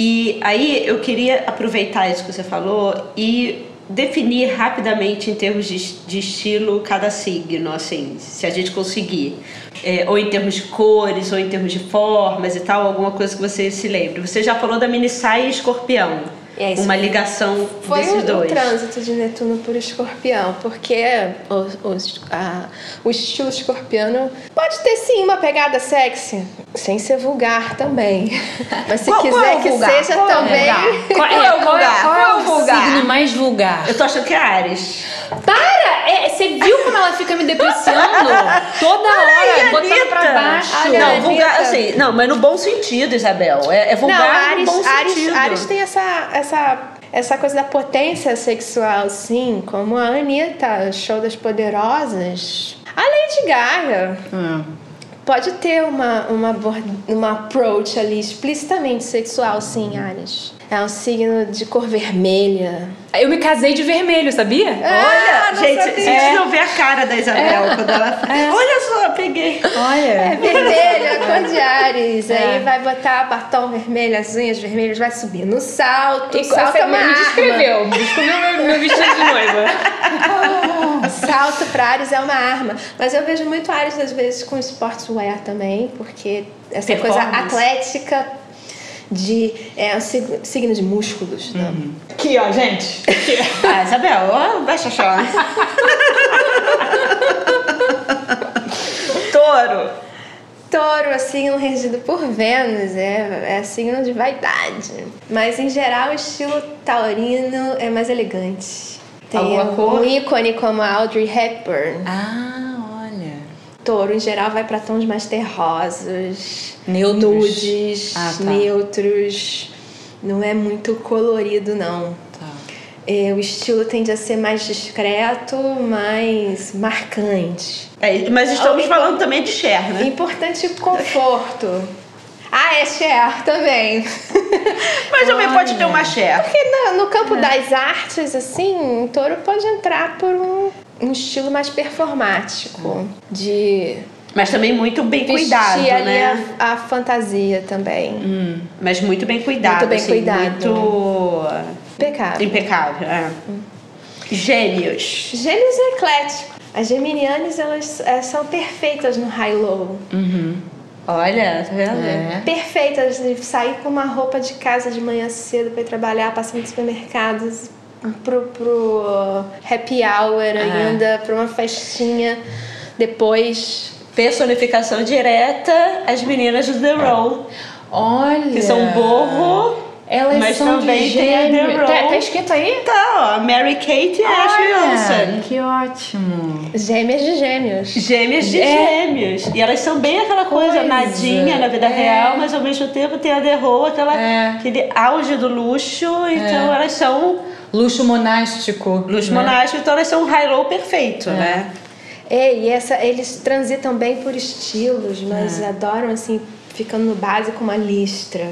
E aí eu queria aproveitar isso que você falou e definir rapidamente em termos de, de estilo cada signo, assim, se a gente conseguir. É, ou em termos de cores, ou em termos de formas e tal, alguma coisa que você se lembre. Você já falou da mini saia e escorpião. É, isso uma ligação Foi desses o, dois. o trânsito de Netuno por escorpião, porque o, o, a- o estilo escorpiano pode ter sim uma pegada sexy, sem ser vulgar também. [laughs] Mas se Qual- qual quiser é o que vulgar? seja Qual é também. vulgar? Qual, Qual é o vulgar? Qual é o, signo mais vulgar? Eu tô achando que é Ares. Para! É, você viu como ela fica me depreciando? [laughs] Toda hora, botando pra baixo. Olha, não, vulgar, assim, não, mas no bom sentido, Isabel. É, é Não, vulgar Ares, no bom Ares, sentido. Ares tem essa, essa, essa coisa da potência sexual, sim, como a Anitta, show das poderosas. A Lady Gaga pode ter uma, uma, uma approach ali explicitamente sexual, sim, Ares. É um signo de cor vermelha. Eu me casei de vermelho, sabia? Olha, não gente, sabia. vocês não vê a cara da Isabel quando ela. Olha só, peguei. É Olha. vermelho, é cor de Ares. Aí vai botar batom vermelho, as unhas vermelhas, vai subir no salto. E salto é uma me arma. descreveu, me descreveu meu, meu vestido de noiva. [laughs] Salto pra Ares é uma arma. Mas eu vejo muito Ares, às vezes, com sportswear também, porque essa coisa atlética de. É um sig- signo de músculos, né? Aqui, ó, gente. [laughs] Ah, Isabel, ó, baixa a chave. [laughs] Touro. Touro é signo regido por Vênus, é, é signo de vaidade. Mas em geral o estilo taurino é mais elegante. Tem Alguma um, cor? um ícone como a Audrey Hepburn. Ah. Touro em geral vai para tons mais terrosos, Neutros. nudes, Ah, tá. neutros. Não é muito colorido não. Tá. É, o estilo tende a ser mais discreto, mais marcante. É, mas estamos falando também de Cher, né? Importante conforto. Ah, é Cher também. [laughs] Mas também pode ter uma Cher. Porque no, no campo das artes, assim, o touro pode entrar por um, um estilo mais performático. De Mas também muito bem cuidado, ali né? a, a fantasia também. Mas muito bem cuidado. Muito bem assim, cuidado. Muito Impecável. impecável. É. Gêmeos. Gêmeos é eclético. As geminianas, elas eh, são perfeitas no high-low. Olha, tá vendo? É. Perfeitas de sair com uma roupa de casa de manhã cedo para ir trabalhar, passando nos supermercados, pro, pro happy hour ainda, pra uma festinha depois. Personificação direta, as meninas do The Roll. Olha. Que são borro, Elas Mas são também de tem a gêmeos. The Tá, Row. tá escrito aí? Tá, ó, Mary Kate e Ashley Olsen. que ótimo. Gêmeas de gêmeos. Gêmeas de É. gêmeos. E elas são bem aquela coisa, Coisa. nadinha na vida É. real, mas ao mesmo tempo tem a The Row, aquela, É. aquele auge do luxo. Então elas são Luxo monástico. luxo né? monástico, então elas são um high-low perfeito, né? É, e essa, eles transitam bem por estilos, mas adoram, assim, ficando no básico uma listra.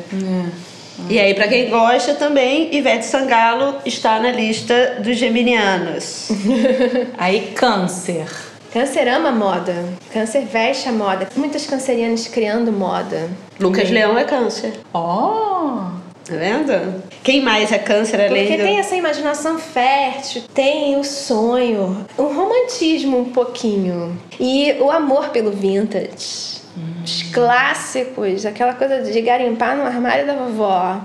E aí, pra quem gosta também, Ivete Sangalo está na lista dos geminianos. [laughs] Aí, câncer. Câncer ama moda. Câncer veste a moda. Muitas cancerianas criando moda. Lucas Leão é câncer. Ó. Tá vendo? Quem mais é câncer além Porque do... tem essa imaginação fértil, tem o sonho, o romantismo um pouquinho. E o amor pelo vintage. Os clássicos, aquela coisa de garimpar no armário da vovó.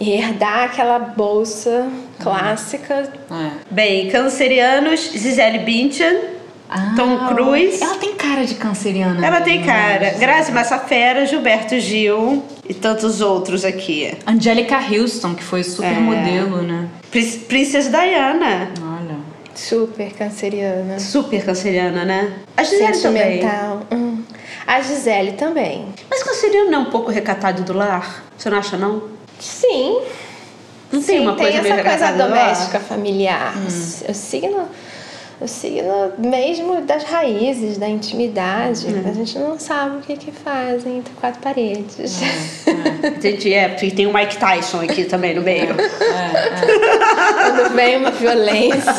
E herdar aquela bolsa clássica. É. Bem, cancerianos, Gisele Bündchen, Ah, Tom Cruise. Ela tem cara de canceriana. Ela tem cara. Grazi Massafera, Gilberto Gil e tantos outros aqui. Angélica Houston, que foi super É. modelo, né? Prin- Princess Diana. Olha. Super canceriana. Super canceriana, né? A Gisele também. Hum. A Gisele também. Mas canceriano não é um pouco recatado do lar? Você não acha, não? Sim. Não tem Sim, uma coisa tem meio essa coisa recatado do doméstica, familiar. O signo, o signo mesmo das raízes, da intimidade. A gente não sabe o que que fazem entre quatro paredes. [laughs] Entendi, é, porque tem o Mike Tyson aqui também no meio. Quando vem uma violência.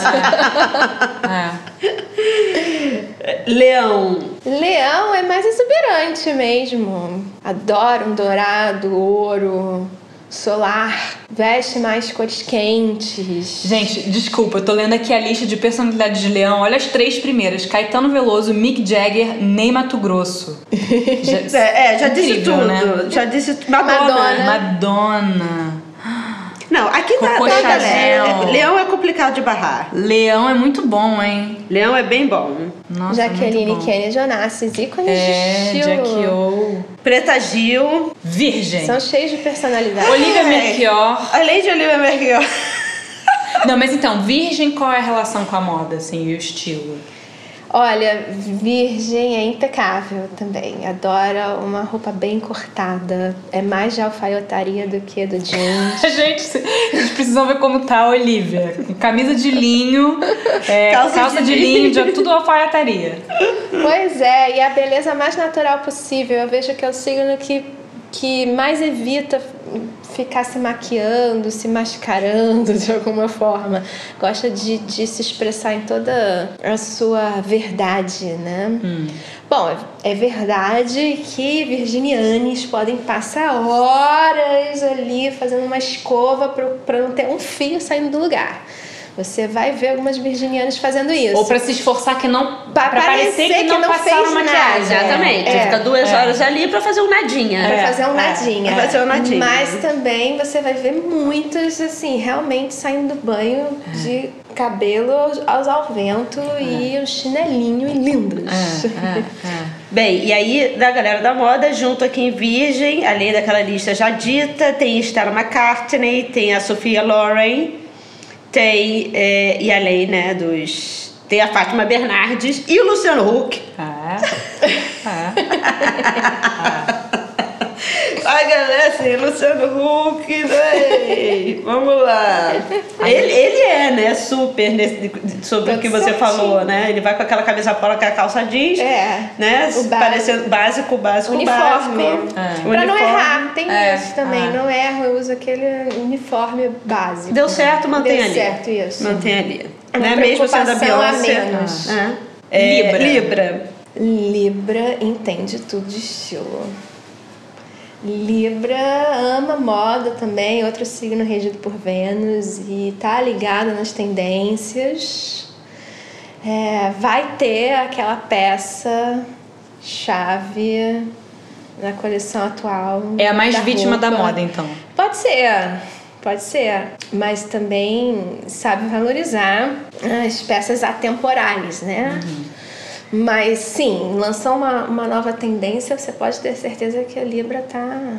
Leão. Leão é mais exuberante mesmo. Adora um dourado, ouro, solar. Veste mais cores quentes. Gente, desculpa, eu tô lendo aqui a lista de personalidades de leão. Olha as três primeiras: Caetano Veloso, Mick Jagger, Ney Mato Grosso. [laughs] Já- É, é, já disse Incrível, tudo. né? Já disse tudo. Madonna. Madonna. Madonna. Não, aqui tá, tá Chanel. galera. Leão é complicado de barrar. Leão é muito bom, hein? Leão é bem bom. Nossa, Jaqueline. Kennedy Onassis, ícones É, de estilo. Jackie O. Preta Gil. Virgem. São cheios de personalidade. Olivia É. Melchior. Além de Olivia Melchior. Não, mas então, virgem, qual é a relação com a moda, assim, e o estilo? Olha, virgem é impecável também. Adora uma roupa bem cortada. É mais de alfaiataria do que do jeans. [laughs] Gente, vocês precisam ver como tá a Olivia. Camisa de linho, é, Calça calça, de de, linho. linho, de, tudo alfaiataria. pois é, e a beleza mais natural possível. Eu vejo que é o signo que, que mais evita ficar se maquiando, se mascarando [laughs] de alguma forma. Gosta de, de se expressar em toda a sua verdade, né? Bom, é verdade que virginianes podem passar horas ali fazendo uma escova para não ter um fio saindo do lugar. Você vai ver algumas virginianas fazendo isso. Ou pra se esforçar que não. Pra Pra, parecer que, que não, não passaram fez maquiagem. nada. Exatamente. É, Fica duas é. horas ali pra fazer um nadinha. Pra É, fazer um é. nadinha. Pra fazer um nadinha. Mas também você vai ver muitas, assim, realmente saindo do banho de cabelo aos, ao vento e um chinelinho e lindas. É, é, é. [laughs] Bem, e aí da galera da moda, junto aqui em Virgem, além daquela lista já dita, tem Stella McCartney, tem a Sophia Loren, tem, é, e além, né, dos... Tem a Fátima Bernardes e o Luciano Huck. É. É. A [laughs] galera assim, Luciano Huck, né? [laughs] Vamos lá. Ele, ele é, né, super nesse, sobre o que você certinho. falou, né? Ele vai com aquela camisa polo com a calça jeans, É. né? O básico. Parecendo básico, básico, Uniforme. básico. É. Pra não errar, tem É, isso também. é. Não erro, eu uso aquele uniforme básico. Deu certo, mantém Deu ali. certo, isso. Mantém ali. Uma né? Mesmo sendo a preocupação a Beyoncé. menos. É. É, Libra. Libra. Libra entende tudo de estilo. Libra ama moda também, outro signo regido por Vênus e tá ligado nas tendências. É, vai ter aquela peça chave na coleção atual. É a mais vítima da roupa. moda, então. Pode ser, pode ser, mas também sabe valorizar as peças atemporais, né? Mas sim, lançou uma, uma nova tendência, você pode ter certeza que a Libra tá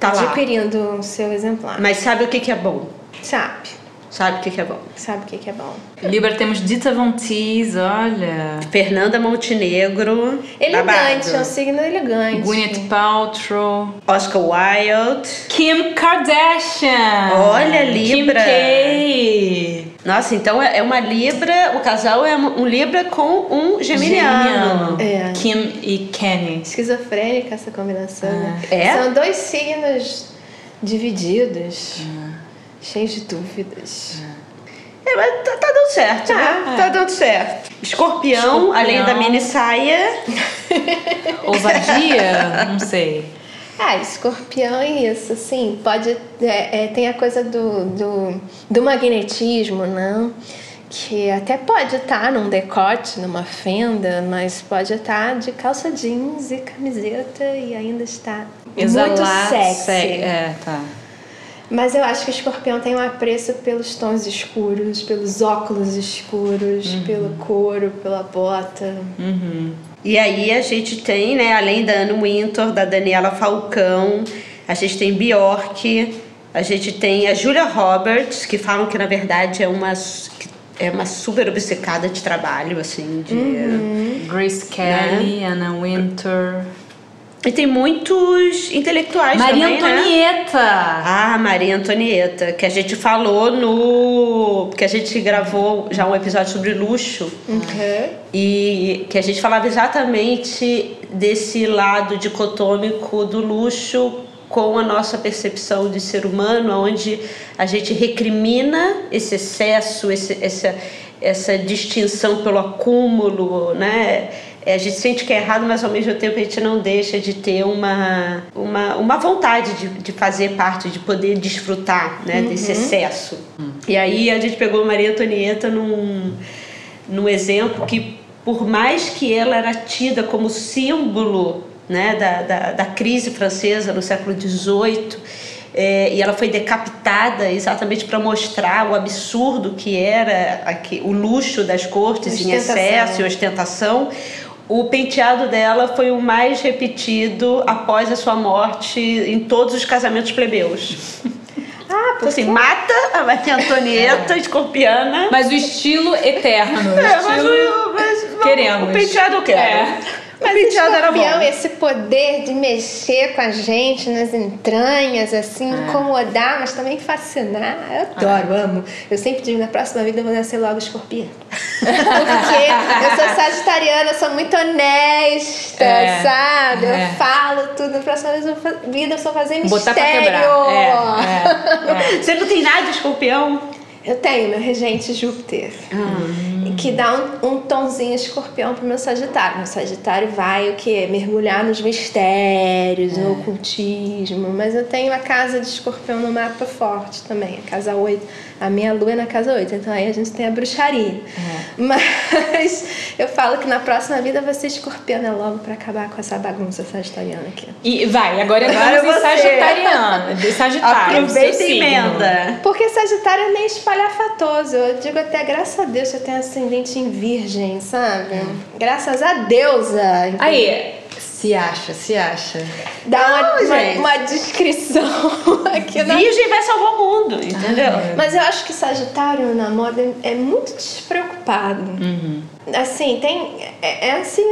Tá lá. adquirindo o seu exemplar. Mas sabe o que, que é bom? Sabe, Sabe o que, que é bom? sabe o que, que é bom. Libra temos Dita Von Teese, olha. Fernanda Montenegro. Elegante, é um signo elegante. Gwyneth Paltrow. Oscar Wilde. Kim Kardashian. Olha, Libra. Kim K. Nossa, então é é uma Libra, o casal é um Libra com um Geminiano. É. Kim e Kenny. Esquizofrênica essa combinação, né? É? São dois signos divididos, cheios de dúvidas. É, mas tá, tá dando certo, né? Tá dando certo. Escorpião, Escorpião. além da mini saia. Ousadia? Não sei. Ah, escorpião é isso, assim, pode. é, é, tem a coisa do, do, do magnetismo, não? Que até pode estar num decote, numa fenda, mas pode estar de calça jeans e camiseta e ainda está muito sexy. se- É, tá. Mas eu acho que o escorpião tem um apreço pelos tons escuros, pelos óculos escuros, pelo couro, pela bota. E aí a gente tem, né, além da Anne Wintour, da Daniela Falcão, a gente tem Bjork, a gente tem a Julia Roberts, que falam que na verdade é uma é uma super obcecada de trabalho, assim, de Grace Kelly, Anna Wintour. E tem muitos intelectuais Maria também, né? Antonieta. Ah, Maria Antonieta, que a gente falou no. que a gente gravou já um episódio sobre luxo. E que a gente falava exatamente desse lado dicotômico do luxo com a nossa percepção de ser humano, onde a gente recrimina esse excesso, esse, essa, essa distinção pelo acúmulo, né? É, A gente sente que é errado, mas ao mesmo tempo a gente não deixa de ter uma, uma, uma vontade de, de fazer parte, de poder desfrutar né, desse excesso. E aí a gente pegou Maria Antonieta num, num exemplo que, por mais que ela era tida como símbolo né, da, da, da crise francesa no século XVIII, é, e ela foi decapitada exatamente para mostrar o absurdo que era aqui, o luxo das cortes em excesso e ostentação. O penteado dela foi o mais repetido após a sua morte em todos os casamentos plebeus. [laughs] Ah, Então, assim, mata a Maria Antonieta, escorpiana. Mas o estilo eterno. o É, mas, estilo... o- mas Queremos. o penteado eu quero. É. O Mas penteado era escorpião, bom. esse poder de mexer com a gente nas entranhas, assim, É. incomodar, mas também fascinar. Eu adoro, amo. Eu sempre digo, na próxima vida eu vou nascer logo escorpião. [laughs] Porque eu sou sagitariana, eu sou muito honesta, É, sabe? é. Eu falo tudo. Na próxima vida eu sou fazer mistério. Botar pra quebrar. É, é, é. [laughs] Você não tem nada de escorpião? Eu tenho meu regente Júpiter. Que dá um, um tonzinho escorpião pro meu Sagitário. Meu Sagitário vai o quê? Mergulhar nos mistérios, no ocultismo. Mas eu tenho a casa de escorpião no mapa forte também, a casa 8. A minha lua é na casa 8, então aí a gente tem a bruxaria. Mas [laughs] eu falo que na próxima vida vai ser escorpiana logo pra acabar com essa bagunça sagitariana aqui. E vai, agora Agora entramos em você. Sagitariana. De Sagitário. Aproveita e emenda. Porque Sagitário é meio espalhafatoso. Eu digo até, graças a Deus, eu tenho ascendente em virgem, sabe? Graças a deusa. entendeu? Aí, se acha, se acha. Dá uma, Não, uma, gente. uma descrição [laughs] aqui na... Virgem vai salvar o mundo, entendeu? Mas eu acho que Sagitário na moda é muito despreocupado. Assim, tem. É, é assim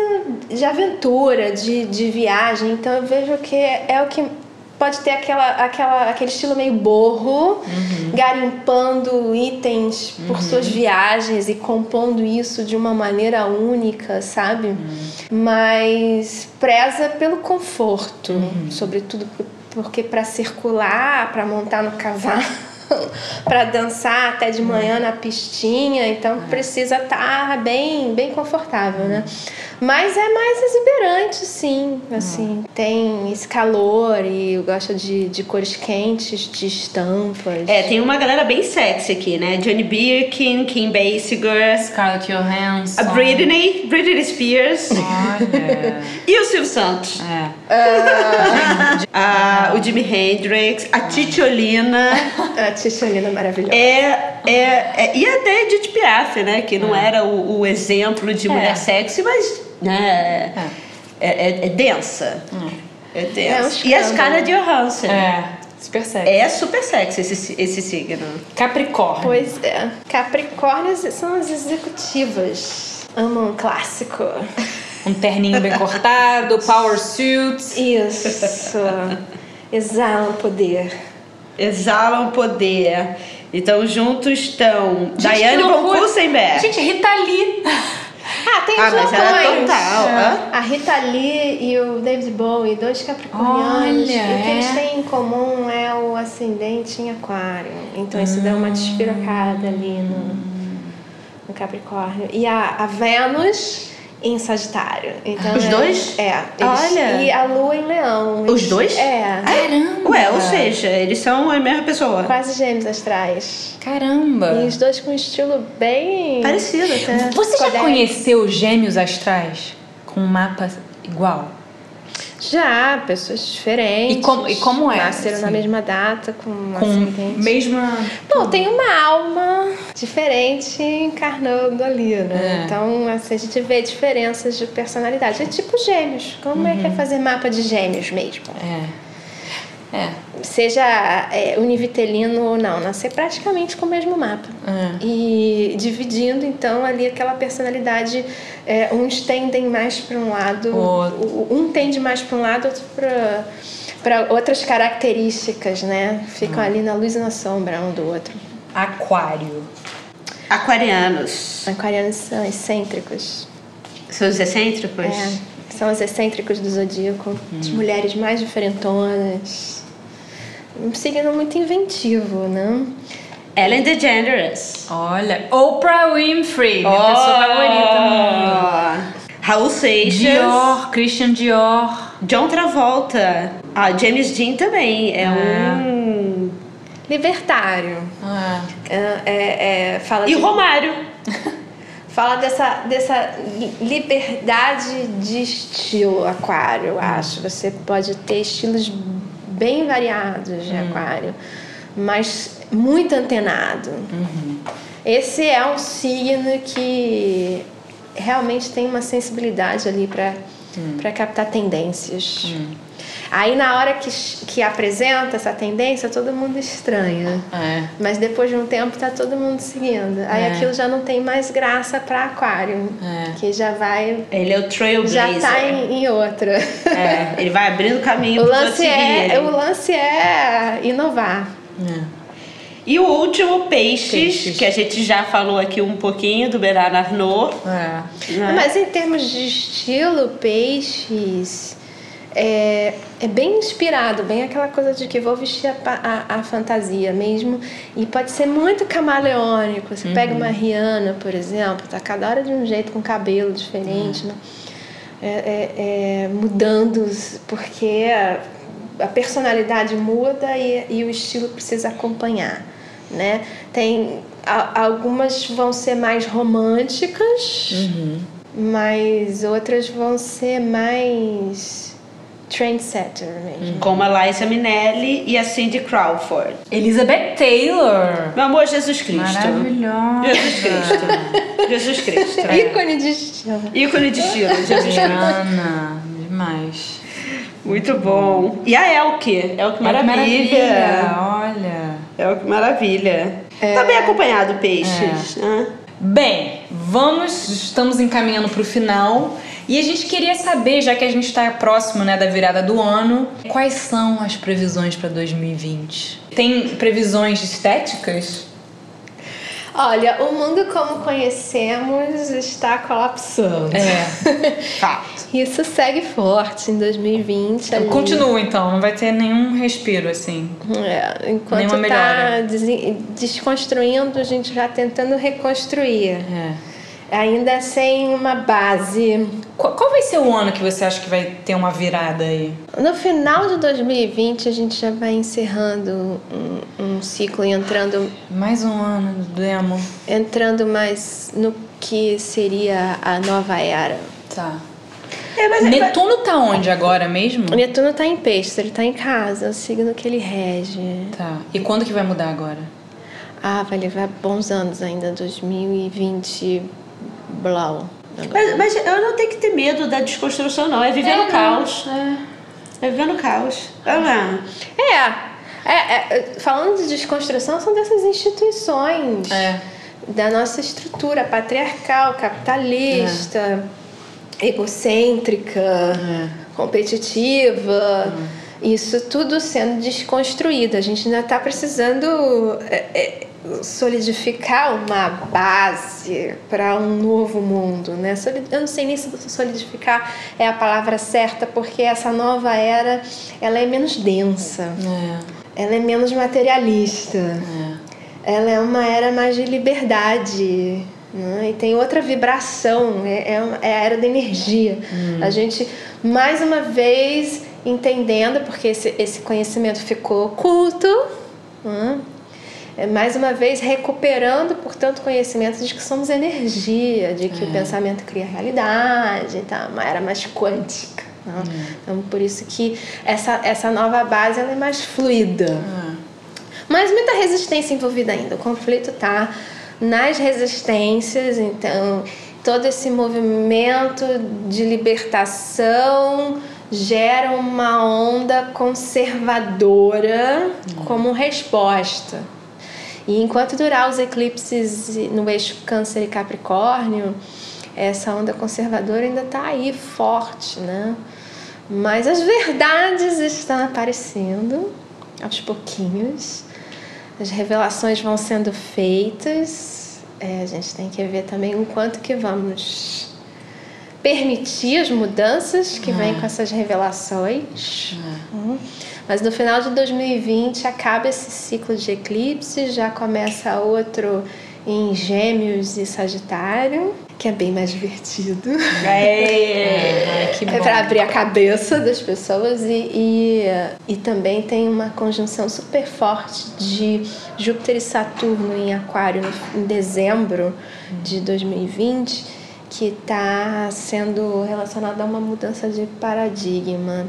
de aventura, de, de viagem. Então eu vejo que é, é o que pode ter aquela, aquela, aquele estilo meio borro, garimpando itens por suas viagens e compondo isso de uma maneira única, sabe? Mas preza pelo conforto, sobretudo por- porque para circular, para montar no cavalo. Para dançar até de manhã na pistinha, então precisa estar bem, bem confortável, né? Mas é mais exuberante, sim. Assim, tem esse calor e eu gosto de, de cores quentes, de estampas. É, tem uma galera bem sexy aqui, né? Johnny Birkin, Kim Basinger, Scarlett Johansson. a Britney, Britney Spears Olha. [laughs] e o Silvio Santos. É. [laughs] Ah, o Jimi Hendrix, a Titiolina. [laughs] A Titiolina é maravilhosa. É, é, é- e até Edith Piaf, né? Que não era o, o exemplo de mulher sexy, mas né, é, é- é densa. É É um tenso. e a escândalo. Scarlett Johansson. É, super sexy. É super sexy esse, esse signo. Capricórnio. Pois é. Capricórnios são as executivas. Amam um clássico. [laughs] Um terninho bem cortado, power suit. Isso. Exalam poder. Exalam poder. Então, juntos estão Gente, Diane que von loucura. Fussenberg. Gente, Rita Lee. Ah, tem ah, os mas ela é total. A Rita Lee e o David Bowie, dois capricornianos. Olha, e o que eles é? têm em comum é o ascendente em aquário. Então isso dá Hum. uma despirocada ali no, no Capricórnio. E a, a Vênus em Sagitário. Então Os é- dois? É. eles- Olha. E a Lua em Leão. Os Eles- dois? É. Caramba. Ué, ou seja, eles são a mesma pessoa. Quase gêmeos astrais. Caramba. E os dois com um estilo bem... Parecido até. Você já conheceu gêmeos astrais com um mapa igual? Já, pessoas diferentes. E como- e como é, Nasceram na assim? mesma data, com Com ascendente. mesma. Bom, tem uma alma diferente encarnando ali, né? É. Então, assim, a gente vê diferenças de personalidade. É tipo gêmeos. Como é que é Uhum. fazer mapa de gêmeos mesmo? É. É. Seja é, univitelino ou não, nascer praticamente com o mesmo mapa. É. E dividindo, então, ali aquela personalidade, é, uns tendem mais para um lado, o- um tende mais para um lado, outro para para outras características, né? Ficam Hum. ali na luz e na sombra um do outro. Aquário. Aquarianos. Aquarianos são excêntricos. São os excêntricos? É, são os excêntricos do zodíaco. As Hum. mulheres mais diferentonas. Um signo muito inventivo, né? Ellen DeGeneres. Olha. Oprah Winfrey. Minha pessoa favorita no mundo. Raul Seixas. Dior. Christian Dior. John Travolta. Ah, James Dean também. É, um. Libertário. Ah. É, é- é- fala E de- o Romário. [laughs] Fala dessa, dessa liberdade de estilo aquário, eu acho. Você pode ter estilos bem variados de aquário, mas muito antenado. Esse é um signo que realmente tem uma sensibilidade ali para para captar tendências. Aí na hora que, que apresenta essa tendência, todo mundo estranha. É. Mas depois de um tempo tá todo mundo seguindo. Aí É. aquilo já não tem mais graça para aquário. É. Que já vai. Ele é o Trailblazer. Já tá em, em outra. É, ele vai abrindo caminho [laughs] o, lance é, o lance é inovar. É. E o último, Peixes, Peixes. que a gente já falou aqui um pouquinho, do Bernard Arnault. É. né? Mas em termos de estilo, peixes. É, é bem inspirado, bem aquela coisa de que vou vestir a, a, a fantasia mesmo. E pode ser muito camaleônico. Você pega uma Rihanna, por exemplo, tá cada hora de um jeito, com cabelo diferente, né? É, é- é, mudando, porque a, a personalidade muda e, e o estilo precisa acompanhar. Né? Tem, algumas vão ser mais românticas, mas outras vão ser mais trendsetter mesmo. Como a Liza Minnelli e a Cindy Crawford. Elizabeth Taylor. Meu amor, Jesus Cristo. Maravilhosa. Jesus Cristo. Jesus Cristo. [laughs] Ícone de estilo. Ícone de estilo, Jesus Cristo. Ana. Demais. Muito bom. E a Elke. Elke Que Maravilha. Olha. Elke Maravilha. Tá bem acompanhado, Peixes. né? Bem, vamos, estamos encaminhando para o final e a gente queria saber, já que a gente está próximo né, da virada do ano, quais são as previsões para 2020? Tem previsões estéticas? Olha, o mundo como conhecemos está colapsando. É. [laughs] Fato. Isso segue forte em 2020. ali. Continua então, não vai ter nenhum respiro assim. É, enquanto Nenhuma está melhora. desconstruindo, a gente já tentando reconstruir. É. Ainda sem uma base. Qual, qual vai ser o ano que você acha que vai ter uma virada aí? No final de 2020, a gente já vai encerrando um, um ciclo e entrando, Mais um ano do demo. entrando mais no que seria a nova era. Tá. É, mas Netuno tá onde agora mesmo? O Netuno está em peixes, ele está em casa, é o signo que ele rege. Tá. E quando que vai mudar agora? Ah, vai levar bons anos ainda, 2020 blau. Mas, mas eu não tenho que ter medo da desconstrução, não. É viver no caos. É. É vivendo caos. Vamos lá. É, é, é, falando de desconstrução, são dessas instituições. É. Da nossa estrutura patriarcal, capitalista, egocêntrica, competitiva. Isso tudo sendo desconstruído. A gente ainda está precisando é, é, solidificar uma base para um novo mundo, né? Eu não sei nem se solidificar é a palavra certa, porque essa nova era ela é menos densa, ela é menos materialista, ela é uma era mais de liberdade. Né? E tem outra vibração, é, é, é a era da energia. A gente, mais uma vez, entendendo, porque esse, esse conhecimento ficou oculto, né? É, mais uma vez recuperando, portanto, conhecimento de que somos energia, de que o pensamento cria realidade, tá? era mais quântica. né? Então, por isso que essa, essa nova base ela é mais fluida. Mas muita resistência envolvida ainda. O conflito está nas resistências, então todo esse movimento de libertação gera uma onda conservadora como resposta. E enquanto durar os eclipses no eixo Câncer e Capricórnio, essa onda conservadora ainda está aí forte, né? Mas as verdades estão aparecendo aos pouquinhos, as revelações vão sendo feitas. É, a gente tem que ver também o quanto que vamos permitir as mudanças que vêm com essas revelações. Hum. Mas no final de 2020 acaba esse ciclo de eclipse, já começa outro em Gêmeos e Sagitário, que é bem mais divertido. [laughs] É. É bom. para abrir a cabeça das pessoas e, e, e também tem uma conjunção super forte de Júpiter e Saturno em Aquário em dezembro de 2020 que está sendo relacionada a uma mudança de paradigma.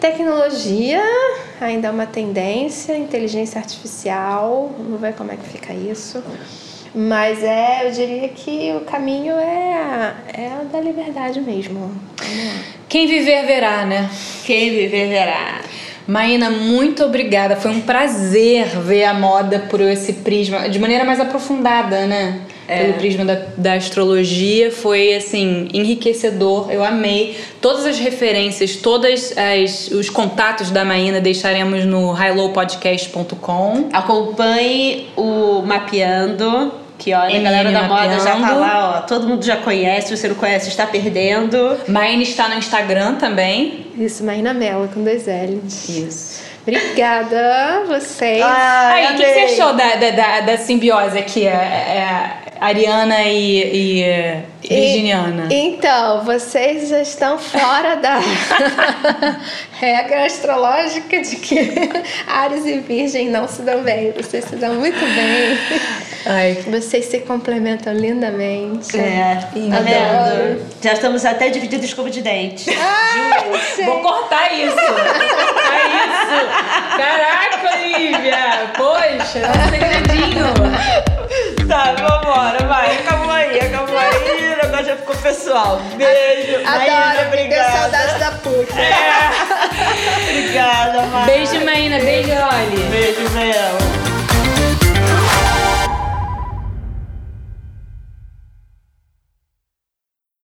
Tecnologia ainda é uma tendência, inteligência artificial, vamos ver como é que fica isso. Mas é, eu diria que o caminho é, é a da liberdade mesmo. Quem viver verá, né? Quem viver verá. Maína, muito obrigada. Foi um prazer ver a moda por esse prisma, de maneira mais aprofundada, né? Pelo prisma da, da astrologia. Foi, assim, enriquecedor. Eu amei. Todas as referências, todos os contatos da Maína deixaremos no highlowpodcast.com. Acompanhe o Mapeando, que olha, a galera da moda já tá lá, ó. Todo mundo já conhece, você não conhece, está perdendo. Maína está no Instagram também. Isso, Maína Mello, com dois L's. Isso. Obrigada vocês. Aí, o que, que você achou da, da, da, da simbiose aqui? É, é Ariana e, e, e Virginiana. Então, vocês já estão fora da [laughs] regra astrológica de que Ares e Virgem não se dão bem. Vocês se dão muito bem. Ai, Vocês se complementam lindamente. É, Adoro. Já estamos até dividindo escova de dente. Vou cortar isso! Vou cortar isso! Caraca, Olivia! Poxa, é um segredinho! Tá, vambora, vai. Acabou aí, acabou aí. O negócio já ficou pessoal. Beijo. Maína, Adoro, deu obrigada. saudade da PUC. [laughs] Obrigada, Maína. Beijo, Maína. Beijo, Oli. Beijo, Mel.